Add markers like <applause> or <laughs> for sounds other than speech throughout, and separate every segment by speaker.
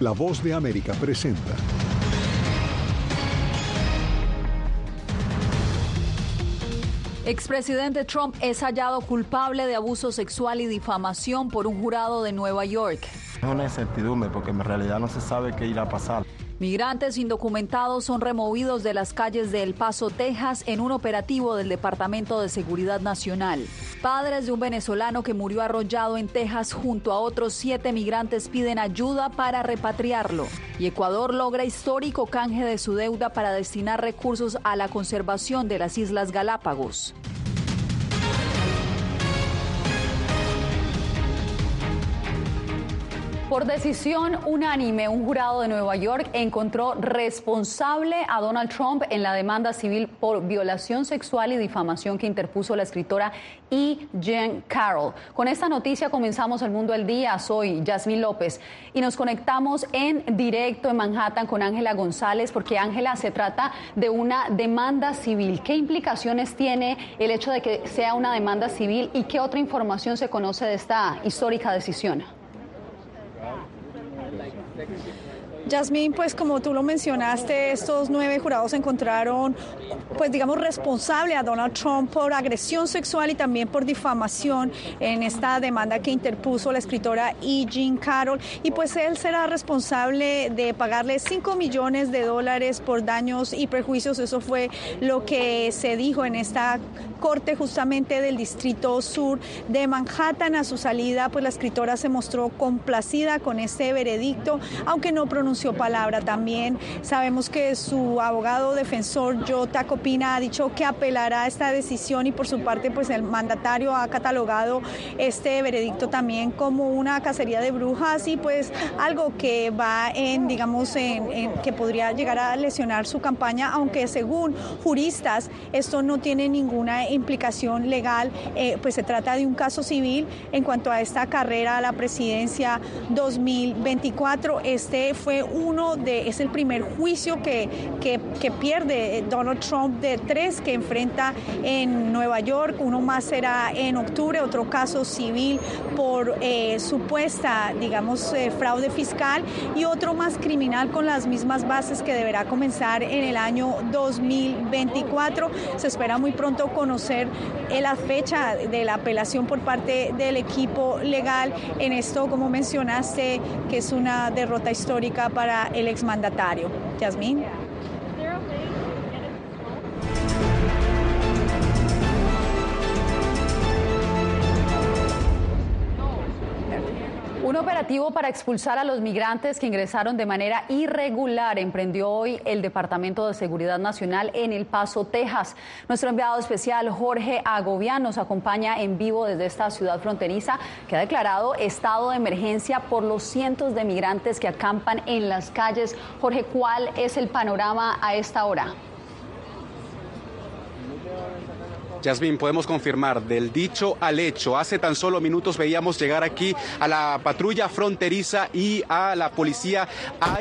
Speaker 1: La voz de América presenta.
Speaker 2: Expresidente Trump es hallado culpable de abuso sexual y difamación por un jurado de Nueva York.
Speaker 3: Es una incertidumbre porque en realidad no se sabe qué irá a pasar.
Speaker 2: Migrantes indocumentados son removidos de las calles de El Paso, Texas, en un operativo del Departamento de Seguridad Nacional. Padres de un venezolano que murió arrollado en Texas junto a otros siete migrantes piden ayuda para repatriarlo. Y Ecuador logra histórico canje de su deuda para destinar recursos a la conservación de las Islas Galápagos. Por decisión unánime, un jurado de Nueva York encontró responsable a Donald Trump en la demanda civil por violación sexual y difamación que interpuso la escritora E. Jean Carroll. Con esta noticia comenzamos el mundo del día. Soy Yasmín López y nos conectamos en directo en Manhattan con Ángela González porque Ángela se trata de una demanda civil. ¿Qué implicaciones tiene el hecho de que sea una demanda civil y qué otra información se conoce de esta histórica decisión?
Speaker 4: like flagship Yasmín, pues como tú lo mencionaste, estos nueve jurados encontraron, pues digamos, responsable a Donald Trump por agresión sexual y también por difamación en esta demanda que interpuso la escritora E. Jean Carroll. Y pues él será responsable de pagarle 5 millones de dólares por daños y perjuicios. Eso fue lo que se dijo en esta corte justamente del Distrito Sur de Manhattan. A su salida, pues la escritora se mostró complacida con este veredicto, aunque no pronunció palabra. También sabemos que su abogado defensor, Jota Copina, ha dicho que apelará a esta decisión y por su parte, pues el mandatario ha catalogado este veredicto también como una cacería de brujas y pues algo que va en, digamos, en, que podría llegar a lesionar su campaña, aunque según juristas esto no tiene ninguna implicación legal, eh, pues se trata de un caso civil en cuanto a esta carrera a la presidencia 2024. Este fue uno es el primer juicio que, que, pierde Donald Trump de tres que enfrenta en Nueva York. Uno más será en octubre, otro caso civil por eh, supuesta, digamos, eh, fraude fiscal y otro más criminal con las mismas bases que deberá comenzar en el año 2024. Se espera muy pronto conocer eh, la fecha de la apelación por parte del equipo legal en esto, como mencionaste, que es una derrota histórica para el exmandatario. Yasmín.
Speaker 2: Un operativo para expulsar a los migrantes que ingresaron de manera irregular emprendió hoy el Departamento de Seguridad Nacional en El Paso, Texas. Nuestro enviado especial Jorge Agobián nos acompaña en vivo desde esta ciudad fronteriza que ha declarado estado de emergencia por los cientos de migrantes que acampan en las calles. Jorge, ¿cuál es el panorama a esta hora?
Speaker 5: Yasmin, podemos confirmar del dicho al hecho. Hace tan solo minutos veíamos llegar aquí a la patrulla fronteriza y a la policía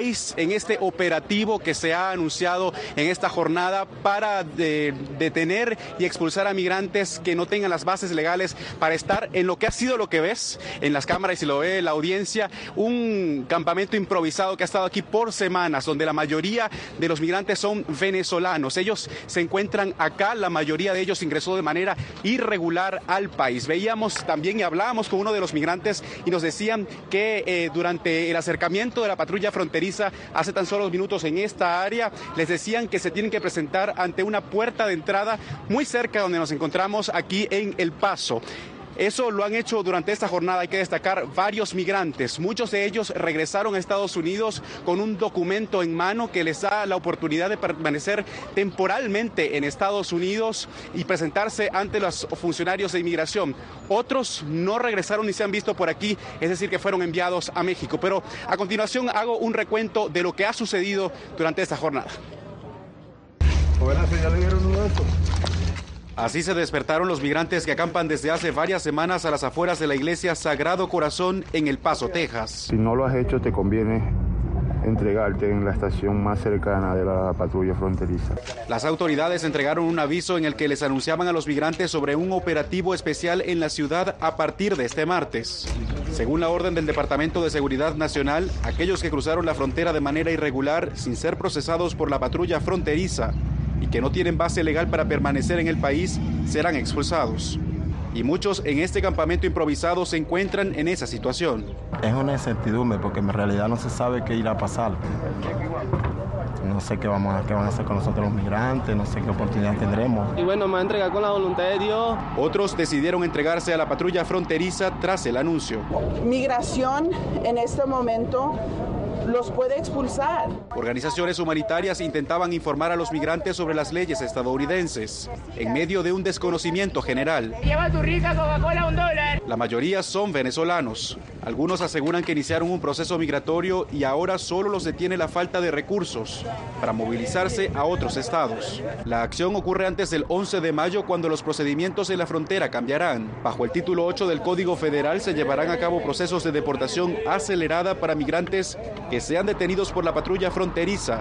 Speaker 5: ICE en este operativo que se ha anunciado en esta jornada para detener y expulsar a migrantes que no tengan las bases legales para estar en lo que ha sido lo que ves en las cámaras y lo ve la audiencia, un campamento improvisado que ha estado aquí por semanas, donde la mayoría de los migrantes son venezolanos. Ellos se encuentran acá, la mayoría de ellos ingresó de manera irregular al país. Veíamos también y hablábamos con uno de los migrantes y nos decían que eh, durante el acercamiento de la patrulla fronteriza hace tan solo minutos en esta área, les decían que se tienen que presentar ante una puerta de entrada muy cerca donde nos encontramos aquí en El Paso. Eso lo han hecho durante esta jornada, hay que destacar, varios migrantes. Muchos de ellos regresaron a Estados Unidos con un documento en mano que les da la oportunidad de permanecer temporalmente en Estados Unidos y presentarse ante los funcionarios de inmigración. Otros no regresaron ni se han visto por aquí, es decir, que fueron enviados a México. Pero a continuación hago un recuento de lo que ha sucedido durante esta jornada. Así se despertaron los migrantes que acampan desde hace varias semanas a las afueras de la iglesia Sagrado Corazón en El Paso, Texas.
Speaker 3: Si no lo has hecho, te conviene entregarte en la estación más cercana de la patrulla fronteriza.
Speaker 5: Las autoridades entregaron un aviso en el que les anunciaban a los migrantes sobre un operativo especial en la ciudad a partir de este martes. Según la orden del Departamento de Seguridad Nacional, aquellos que cruzaron la frontera de manera irregular sin ser procesados por la patrulla fronteriza y que no tienen base legal para permanecer en el país serán expulsados. Y muchos en este campamento improvisado se encuentran en esa situación.
Speaker 6: Es una incertidumbre porque en realidad no se sabe qué irá a pasar. No sé qué, vamos a, qué van a hacer con nosotros los migrantes, no sé qué oportunidad tendremos.
Speaker 7: Y bueno, me va a entregar con la voluntad de Dios.
Speaker 5: Otros decidieron entregarse a la patrulla fronteriza tras el anuncio.
Speaker 8: Migración en este momento los puede expulsar.
Speaker 5: Organizaciones humanitarias intentaban informar a los migrantes sobre las leyes estadounidenses en medio de un desconocimiento general.
Speaker 9: Lleva tu rica Coca-Cola un dólar.
Speaker 5: La mayoría son venezolanos. Algunos aseguran que iniciaron un proceso migratorio y ahora solo los detiene la falta de recursos para movilizarse a otros estados. La acción ocurre antes del 11 de mayo cuando los procedimientos en la frontera cambiarán. Bajo el título 8 del Código Federal se llevarán a cabo procesos de deportación acelerada para migrantes que sean detenidos por la patrulla fronteriza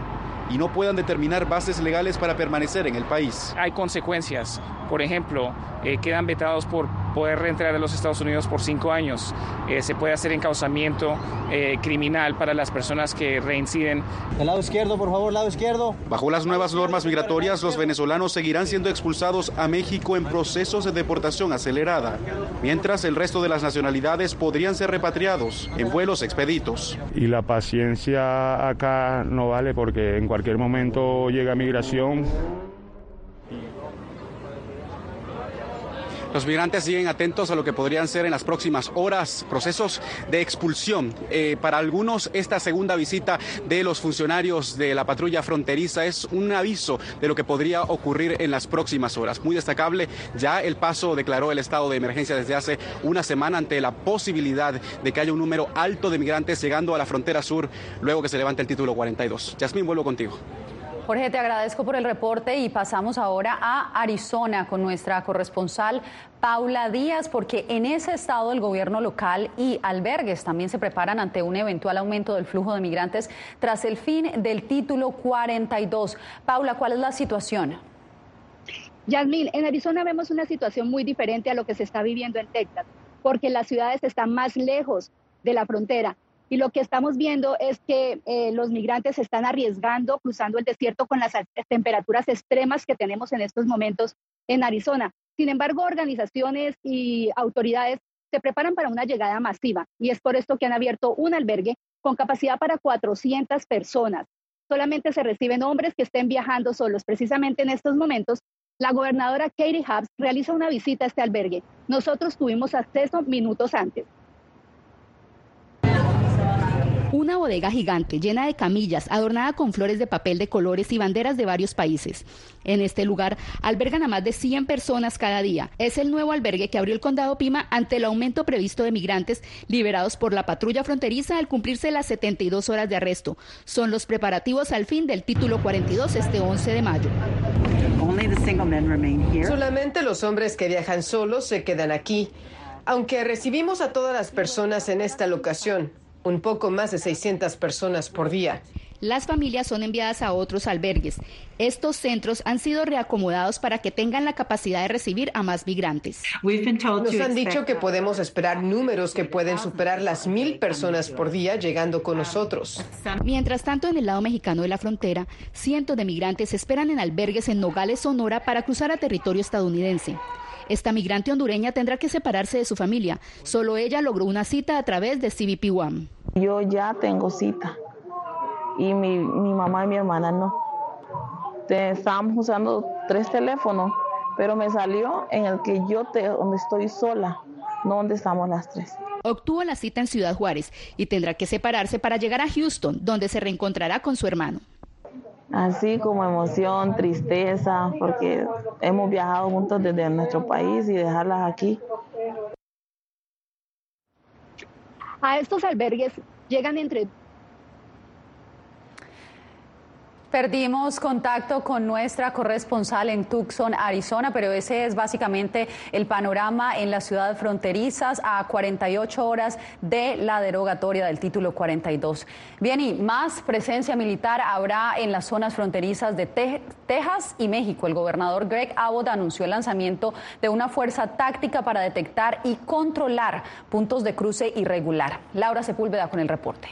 Speaker 5: y no puedan determinar bases legales para permanecer en el país.
Speaker 10: Hay consecuencias. Por ejemplo, eh, quedan vetados por poder reentrar a los Estados Unidos por cinco años. Eh, se puede hacer encauzamiento eh, criminal para las personas que reinciden.
Speaker 11: El lado izquierdo, por favor, lado izquierdo.
Speaker 5: Bajo las nuevas normas migratorias, los venezolanos seguirán siendo expulsados a México en procesos de deportación acelerada, mientras el resto de las nacionalidades podrían ser repatriados en vuelos expeditos.
Speaker 3: Y la paciencia acá no vale porque en cualquier momento llega migración
Speaker 5: Los migrantes siguen atentos a lo que podrían ser en las próximas horas procesos de expulsión. Eh, para algunos, esta segunda visita de los funcionarios de la patrulla fronteriza es un aviso de lo que podría ocurrir en las próximas horas. Muy destacable, ya El Paso declaró el estado de emergencia desde hace una semana ante la posibilidad de que haya un número alto de migrantes llegando a la frontera sur luego que se levante el título 42. Yasmín, vuelvo contigo.
Speaker 2: Jorge, te agradezco por el reporte y pasamos ahora a Arizona con nuestra corresponsal Paula Díaz, porque en ese estado el gobierno local y albergues también se preparan ante un eventual aumento del flujo de migrantes tras el fin del título 42. Paula, ¿cuál es la situación?
Speaker 12: Yasmín, en Arizona vemos una situación muy diferente a lo que se está viviendo en Texas, porque las ciudades están más lejos de la frontera. Y lo que estamos viendo es que eh, los migrantes se están arriesgando cruzando el desierto con las temperaturas extremas que tenemos en estos momentos en Arizona. Sin embargo, organizaciones y autoridades se preparan para una llegada masiva y es por esto que han abierto un albergue con capacidad para 400 personas. Solamente se reciben hombres que estén viajando solos. Precisamente en estos momentos, la gobernadora Katie Hobbs realiza una visita a este albergue. Nosotros tuvimos acceso minutos antes. Una bodega gigante llena de camillas, adornada con flores de papel de colores y banderas de varios países. En este lugar albergan a más de 100 personas cada día. Es el nuevo albergue que abrió el condado Pima ante el aumento previsto de migrantes liberados por la patrulla fronteriza al cumplirse las 72 horas de arresto. Son los preparativos al fin del título 42 este 11 de mayo.
Speaker 13: Solamente los hombres que viajan solos se quedan aquí. Aunque recibimos a todas las personas en esta locación, un poco más de 600 personas por día.
Speaker 12: Las familias son enviadas a otros albergues. Estos centros han sido reacomodados para que tengan la capacidad de recibir a más migrantes.
Speaker 13: Nos han dicho que podemos esperar números que pueden superar las mil personas por día llegando con nosotros.
Speaker 12: Mientras tanto, en el lado mexicano de la frontera, cientos de migrantes esperan en albergues en Nogales, Sonora, para cruzar a territorio estadounidense. Esta migrante hondureña tendrá que separarse de su familia. Solo ella logró una cita a través de CBP One.
Speaker 14: Yo ya tengo cita y mi, mamá y mi hermana no. estábamos usando tres teléfonos, pero me salió en el que yo te, donde estoy sola, no donde estamos las tres.
Speaker 12: Obtuvo la cita en Ciudad Juárez y tendrá que separarse para llegar a Houston, donde se reencontrará con su hermano
Speaker 14: así como emoción, tristeza, porque hemos viajado juntos desde nuestro país y dejarlas aquí.
Speaker 12: A estos albergues llegan entre
Speaker 2: Perdimos contacto con nuestra corresponsal en Tucson, Arizona, pero ese es básicamente el panorama en las ciudades fronterizas a 48 horas de la derogatoria del título 42. Bien, y más presencia militar habrá en las zonas fronterizas de Texas y México. El gobernador Greg Abbott anunció el lanzamiento de una fuerza táctica para detectar y controlar puntos de cruce irregular. Laura Sepúlveda con el reporte.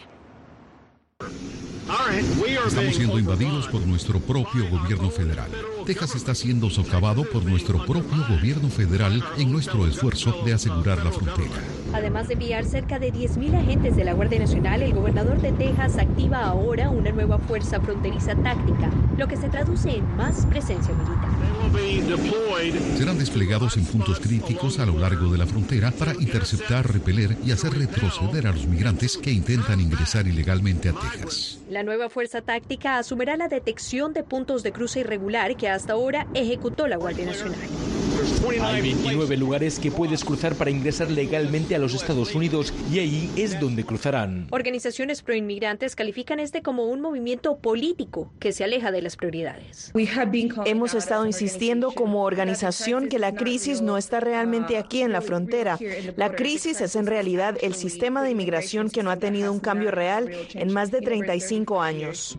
Speaker 15: Estamos siendo invadidos por nuestro propio gobierno federal. Texas está siendo socavado por nuestro propio gobierno federal en nuestro esfuerzo de asegurar la frontera.
Speaker 16: Además de enviar cerca de 10.000 agentes de la Guardia Nacional, el gobernador de Texas activa ahora una nueva fuerza fronteriza táctica, lo que se traduce en más presencia militar.
Speaker 15: Serán desplegados en puntos críticos a lo largo de la frontera para interceptar, repeler y hacer retroceder a los migrantes que intentan ingresar ilegalmente a Texas.
Speaker 16: La nueva fuerza táctica asumirá la detección de puntos de cruce irregular que hasta ahora ejecutó la Guardia Nacional.
Speaker 17: Hay 29 lugares que puedes cruzar para ingresar legalmente a los Estados Unidos y ahí es donde cruzarán.
Speaker 16: Organizaciones proinmigrantes califican este como un movimiento político que se aleja de las prioridades.
Speaker 18: Hemos estado insistiendo como organización que la crisis no está realmente aquí en la frontera. La crisis es en realidad el sistema de inmigración que no ha tenido un cambio real en más de 35 años.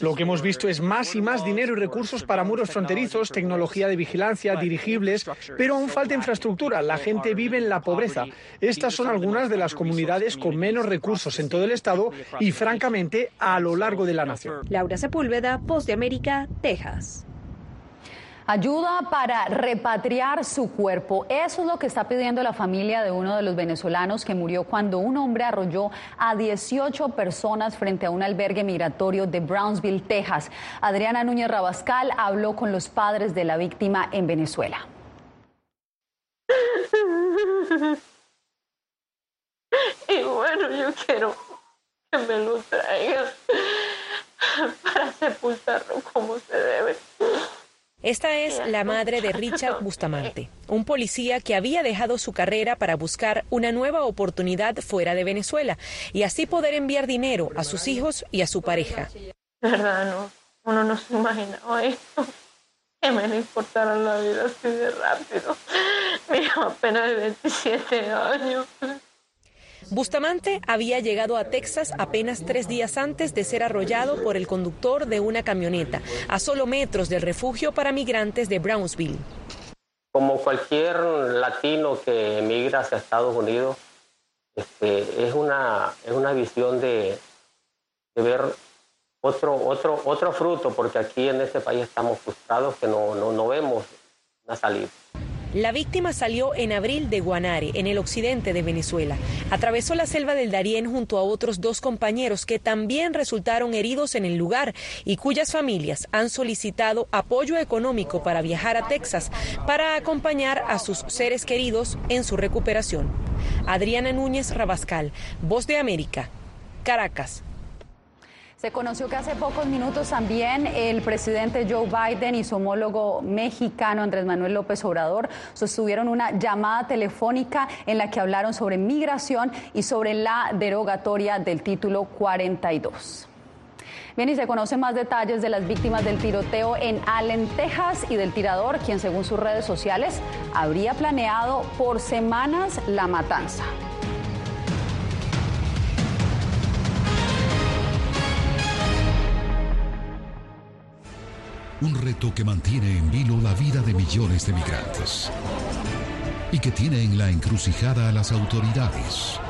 Speaker 19: Lo que hemos visto es más y más dinero y recursos para muros fronterizos, tecnología de vigilancia, dirigibles, pero aún falta infraestructura. La gente vive en la pobreza. Estas son algunas de las comunidades con menos recursos en todo el estado y, francamente, a lo largo de la nación.
Speaker 16: Laura Sepúlveda, Post de América, Texas.
Speaker 2: Ayuda para repatriar su cuerpo. Eso es lo que está pidiendo la familia de uno de los venezolanos que murió cuando un hombre arrolló a 18 personas frente a un albergue migratorio de Brownsville, Texas. Adriana Núñez Rabascal habló con los padres de la víctima en Venezuela.
Speaker 20: Y bueno, yo quiero que me lo traigan para sepultarlo como se debe.
Speaker 16: Esta es la madre de Richard Bustamante, un policía que había dejado su carrera para buscar una nueva oportunidad fuera de Venezuela y así poder enviar dinero a sus hijos y a su pareja.
Speaker 20: verdad, no, uno no se imaginaba esto, que me le importara la vida así de rápido. <laughs> Mira, apenas de 27 años.
Speaker 16: Bustamante había llegado a Texas apenas tres días antes de ser arrollado por el conductor de una camioneta, a solo metros del refugio para migrantes de Brownsville.
Speaker 21: Como cualquier latino que emigra hacia Estados Unidos, este, es, una, es una visión de, ver otro, otro, otro fruto, porque aquí en este país estamos frustrados que no, no, no vemos una salida.
Speaker 16: La víctima salió en abril de Guanare, en el occidente de Venezuela. Atravesó la selva del Darién junto a otros dos compañeros que también resultaron heridos en el lugar y cuyas familias han solicitado apoyo económico para viajar a Texas para acompañar a sus seres queridos en su recuperación. Adriana Núñez Rabascal, Voz de América, Caracas. Se conoció que hace pocos minutos también el presidente Joe Biden y su homólogo mexicano Andrés Manuel López Obrador sostuvieron una llamada telefónica en la que hablaron sobre migración y sobre la derogatoria del título 42. Bien, y se conocen más detalles de las víctimas del tiroteo en Allen, Texas, y del tirador, quien según sus redes sociales habría planeado por semanas la matanza.
Speaker 15: Un reto que mantiene en vilo la vida de millones de migrantes y que tiene en la encrucijada a las autoridades.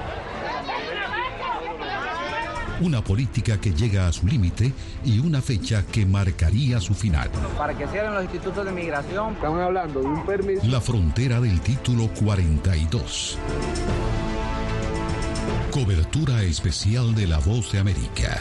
Speaker 15: Una política que llega a su límite y una fecha que marcaría su final.
Speaker 22: Para que cierren los institutos de migración.
Speaker 3: Estamos hablando de un permiso.
Speaker 15: La frontera del título 42. Cobertura especial de La Voz de América.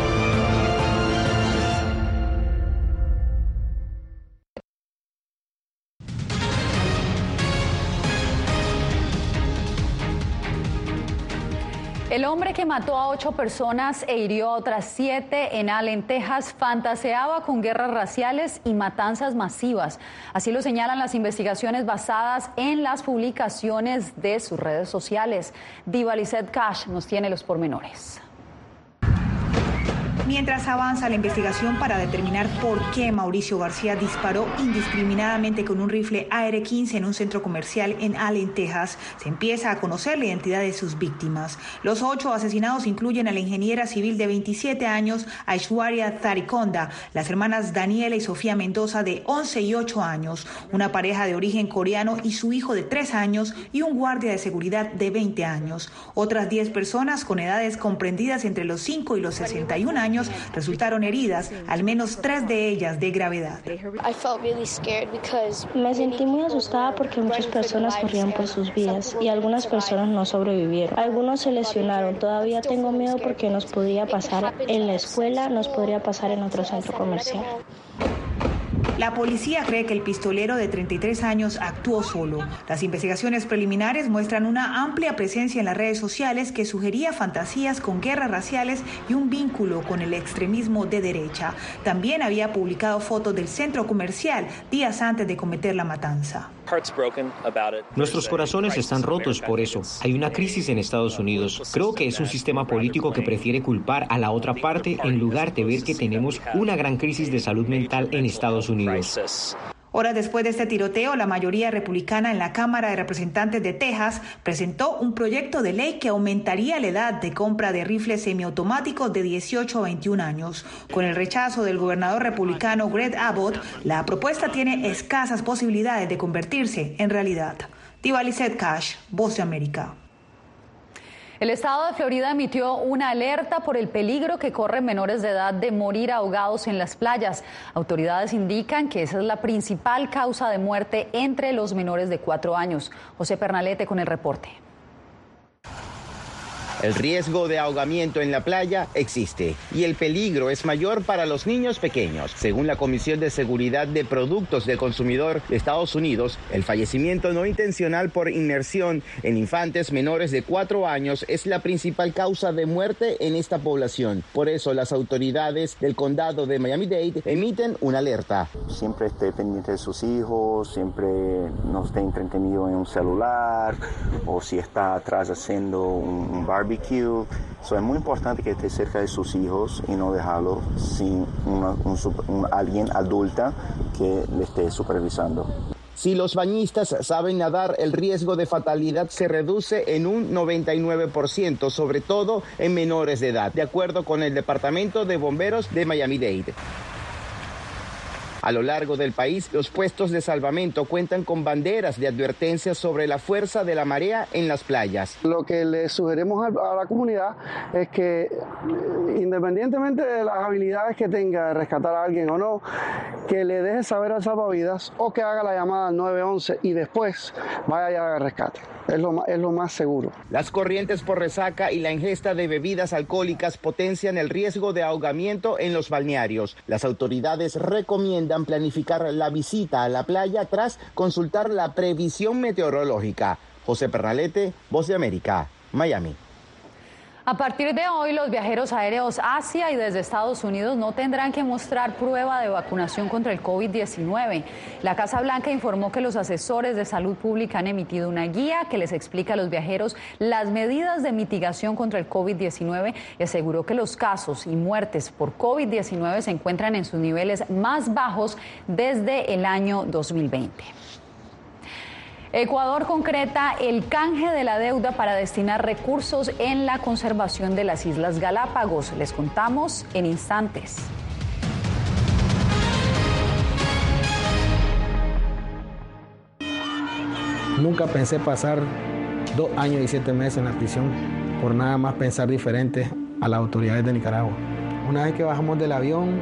Speaker 2: El hombre que mató a ocho personas e hirió a otras siete en Allen, Texas, fantaseaba con guerras raciales y matanzas masivas. Así lo señalan las investigaciones basadas en las publicaciones de sus redes sociales. Diva Lizette Cash nos tiene los pormenores.
Speaker 23: Mientras avanza la investigación para determinar por qué Mauricio García disparó indiscriminadamente con un rifle AR-15 en un centro comercial en Allen, Texas, se empieza a conocer la identidad de sus víctimas. Los ocho asesinados incluyen a la ingeniera civil de 27 años, Aishwarya Tarikonda, las hermanas Daniela y Sofía Mendoza de 11 y 8 años, una pareja de origen coreano y su hijo de 3 años y un guardia de seguridad de 20 años. Otras 10 personas con edades comprendidas entre los 5 y los 61 años resultaron heridas, al menos tres de ellas de gravedad.
Speaker 24: Me sentí muy asustada porque muchas personas corrían por sus vidas y algunas personas no sobrevivieron. Algunos se lesionaron. Todavía tengo miedo porque nos podría pasar en la escuela, nos podría pasar en otro centro comercial.
Speaker 23: La policía cree que el pistolero de 33 años actuó solo. Las investigaciones preliminares muestran una amplia presencia en las redes sociales que sugería fantasías con guerras raciales y un vínculo con el extremismo de derecha. También había publicado fotos del centro comercial días antes de cometer la matanza.
Speaker 25: Nuestros corazones están rotos por eso. Hay una crisis en Estados Unidos. Creo que es un sistema político que prefiere culpar a la otra parte en lugar de ver que tenemos una gran crisis de salud mental en Estados Unidos.
Speaker 23: Horas después de este tiroteo, la mayoría republicana en la Cámara de Representantes de Texas presentó un proyecto de ley que aumentaría la edad de compra de rifles semiautomáticos de 18 a 21 años. Con el rechazo del gobernador republicano Greg Abbott, la propuesta tiene escasas posibilidades de convertirse en realidad. Diva Lizette Cash, Voz de América.
Speaker 2: El estado de Florida emitió una alerta por el peligro que corren menores de edad de morir ahogados en las playas. Autoridades indican que esa es la principal causa de muerte entre los menores de cuatro años. José Pernalete con el reporte.
Speaker 26: El riesgo de ahogamiento en la playa existe y el peligro es mayor para los niños pequeños. Según la Comisión de Seguridad de Productos del Consumidor de Estados Unidos, el fallecimiento no intencional por inmersión en infantes menores de 4 años es la principal causa de muerte en esta población. Por eso las autoridades del condado de Miami-Dade emiten una alerta.
Speaker 27: Siempre esté pendiente de sus hijos, siempre no esté entretenido en un celular o si está atrás haciendo un barbecue. So, es muy importante que esté cerca de sus hijos y no dejarlo sin alguien adulta que le esté supervisando.
Speaker 26: Si los bañistas saben nadar, el riesgo de fatalidad se reduce en un 99%, sobre todo en menores de edad, de acuerdo con el Departamento de Bomberos de Miami-Dade. A lo largo del país, los puestos de salvamento cuentan con banderas de advertencia sobre la fuerza de la marea en las playas.
Speaker 28: Lo que le sugerimos a la comunidad es que, independientemente de las habilidades que tenga de rescatar a alguien o no, que le deje saber al salvavidas o que haga la llamada al 911 y después vaya a rescate.
Speaker 29: Es lo, es lo más seguro.
Speaker 26: Las corrientes por resaca y la ingesta de bebidas alcohólicas potencian el riesgo de ahogamiento en los balnearios. Las autoridades recomiendan planificar la visita a la playa tras consultar la previsión meteorológica. José Pernalete, Voz de América, Miami.
Speaker 2: A partir de hoy, los viajeros aéreos hacia y desde Estados Unidos no tendrán que mostrar prueba de vacunación contra el COVID-19. La Casa Blanca informó que los asesores de salud pública han emitido una guía que les explica a los viajeros las medidas de mitigación contra el COVID-19 y aseguró que los casos y muertes por COVID-19 se encuentran en sus niveles más bajos desde el año 2020. Ecuador concreta el canje de la deuda para destinar recursos en la conservación de las Islas Galápagos. Les contamos en instantes.
Speaker 30: Nunca pensé pasar dos años y siete meses en la prisión por nada más pensar diferente a las autoridades de Nicaragua. Una vez que bajamos del avión,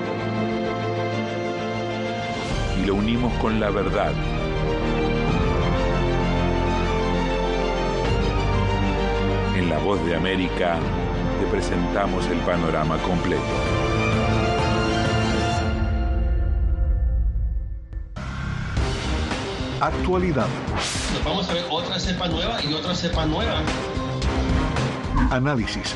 Speaker 31: y lo unimos con la verdad. En La Voz de América te presentamos el panorama completo.
Speaker 1: Actualidad.
Speaker 32: Nos vamos a ver otra cepa nueva y otra cepa nueva.
Speaker 1: Análisis.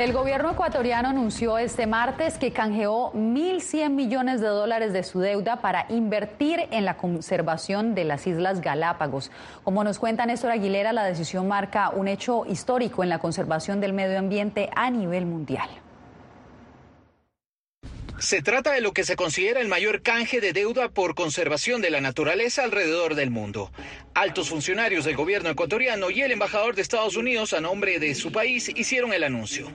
Speaker 2: El gobierno ecuatoriano anunció este martes que canjeó 1.100 millones de dólares de su deuda para invertir en la conservación de las Islas Galápagos. Como nos cuenta Néstor Aguilera, la decisión marca un hecho histórico en la conservación del medio ambiente a nivel mundial.
Speaker 33: Se trata de lo que se considera el mayor canje de deuda por conservación de la naturaleza alrededor del mundo. Altos funcionarios del gobierno ecuatoriano y el embajador de Estados Unidos a nombre de su país hicieron el anuncio.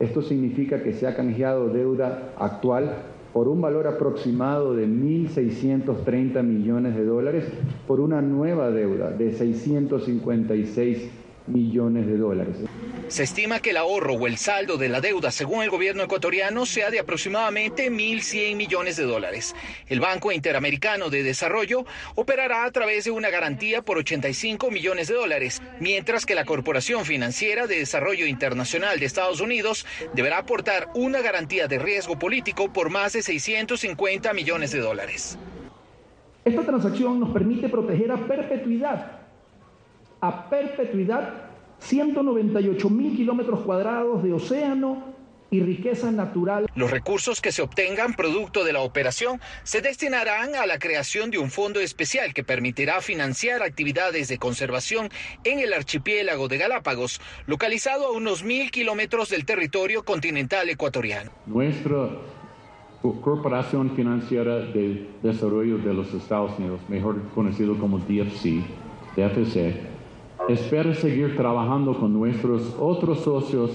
Speaker 4: Esto significa que se ha canjeado deuda actual por un valor aproximado de 1.630 millones de dólares por una nueva deuda de 656 millones de dólares.
Speaker 33: Se estima que el ahorro o el saldo de la deuda, según el gobierno ecuatoriano, sea de aproximadamente 1.100 millones de dólares. El Banco Interamericano de Desarrollo operará a través de una garantía por 85 millones de dólares, mientras que la Corporación Financiera de Desarrollo Internacional de Estados Unidos deberá aportar una garantía de riesgo político por más de 650 millones de dólares.
Speaker 34: Esta transacción nos permite proteger a perpetuidad, a perpetuidad 198 mil kilómetros cuadrados de océano y riqueza natural.
Speaker 33: Los recursos que se obtengan producto de la operación se destinarán a la creación de un fondo especial que permitirá financiar actividades de conservación en el archipiélago de Galápagos, localizado a unos mil kilómetros del territorio continental ecuatoriano.
Speaker 4: Nuestra Corporación Financiera de Desarrollo de los Estados Unidos, mejor conocido como DFC, DFC, espera seguir trabajando con nuestros otros socios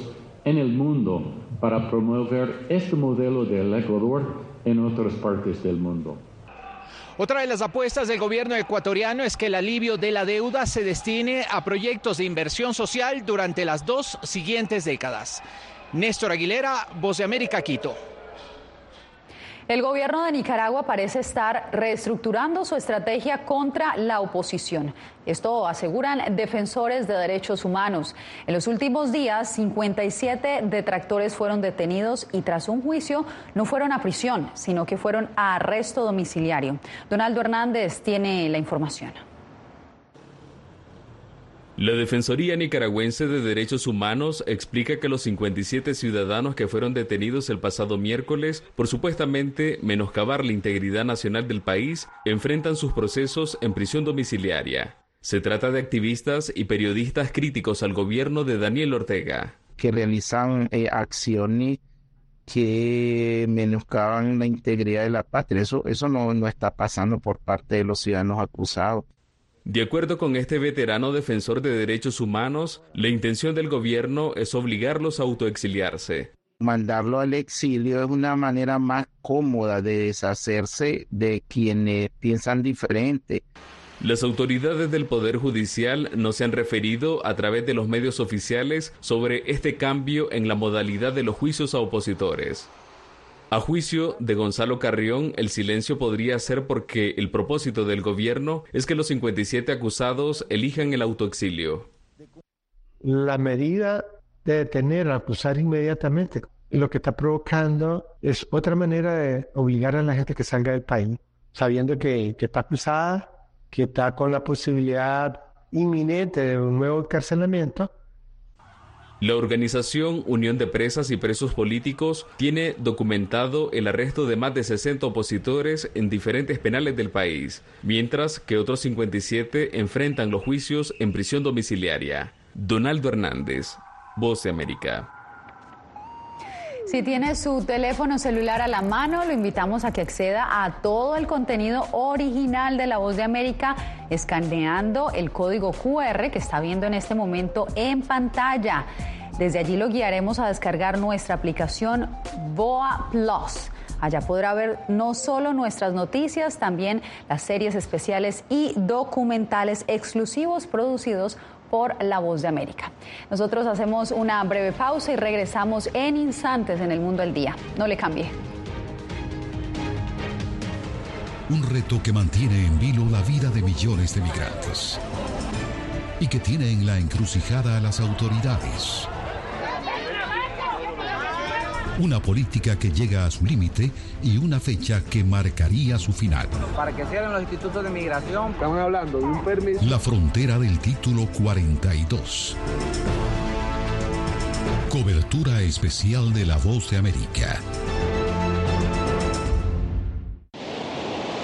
Speaker 4: en el mundo para promover este modelo del Ecuador en otras partes del mundo.
Speaker 33: Otra de las apuestas del gobierno ecuatoriano es que el alivio de la deuda se destine a proyectos de inversión social durante las dos siguientes décadas. Néstor Aguilera, Voz de América, Quito.
Speaker 2: El gobierno de Nicaragua parece estar reestructurando su estrategia contra la oposición. Esto aseguran defensores de derechos humanos. En los últimos días, 57 detractores fueron detenidos y tras un juicio no fueron a prisión, sino que fueron a arresto domiciliario. Donaldo Hernández tiene la información.
Speaker 35: La Defensoría Nicaragüense de Derechos Humanos explica que los 57 ciudadanos que fueron detenidos el pasado miércoles por supuestamente menoscabar la integridad nacional del país enfrentan sus procesos en prisión domiciliaria. Se trata de activistas y periodistas críticos al gobierno de Daniel Ortega.
Speaker 36: Que realizan eh, acciones que menoscaban la integridad de la patria. Eso, eso no, no está pasando por parte de los ciudadanos acusados.
Speaker 35: De acuerdo con este veterano defensor de derechos humanos, la intención del gobierno es obligarlos a autoexiliarse.
Speaker 36: Mandarlo al exilio es una manera más cómoda de deshacerse de quienes piensan diferente.
Speaker 35: Las autoridades del Poder Judicial no se han referido a través de los medios oficiales sobre este cambio en la modalidad de los juicios a opositores. A juicio de Gonzalo Carrión, el silencio podría ser porque el propósito del gobierno es que los 57 acusados elijan el autoexilio.
Speaker 37: La medida de detener acusar inmediatamente lo que está provocando es otra manera de obligar a la gente que salga del país, sabiendo que, que está acusada, que está con la posibilidad inminente de un nuevo encarcelamiento
Speaker 35: la organización Unión de Presas y Presos Políticos tiene documentado el arresto de más de 60 opositores en diferentes penales del país, mientras que otros 57 enfrentan los juicios en prisión domiciliaria. Donaldo Hernández, Voz de América.
Speaker 2: Si tiene su teléfono celular a la mano, lo invitamos a que acceda a todo el contenido original de La Voz de América escaneando el código QR que está viendo en este momento en pantalla. Desde allí lo guiaremos a descargar nuestra aplicación Boa Plus. Allá podrá ver no solo nuestras noticias, también las series especiales y documentales exclusivos producidos por La Voz de América. Nosotros hacemos una breve pausa y regresamos en instantes en el mundo del día. No le cambie.
Speaker 15: Un reto que mantiene en vilo la vida de millones de migrantes y que tiene en la encrucijada a las autoridades una política que llega a su límite y una fecha que marcaría su final.
Speaker 22: Para que cierren los institutos de migración.
Speaker 38: Estamos hablando de un permiso.
Speaker 15: La frontera del título 42. Cobertura especial de La Voz de América.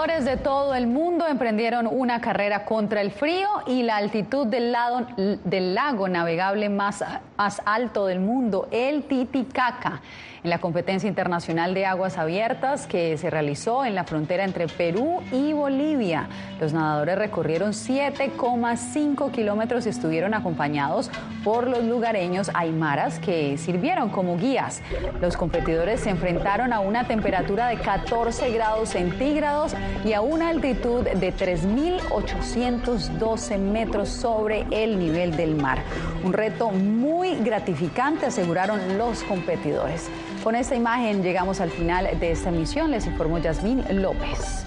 Speaker 2: Nadadores de todo el mundo emprendieron una carrera contra el frío y la altitud del, del lago navegable más, más alto del mundo, el Titicaca en la competencia internacional de aguas abiertas que se realizó en la frontera entre Perú y Bolivia. Los nadadores recorrieron 7,5 kilómetros y estuvieron acompañados por los lugareños aymaras que sirvieron como guías. Los competidores se enfrentaron a una temperatura de 14 grados centígrados y a una altitud de 3.812 metros sobre el nivel del mar. Un reto muy gratificante, aseguraron los competidores. Con esta imagen llegamos al final de esta emisión. Les informó Yasmín López.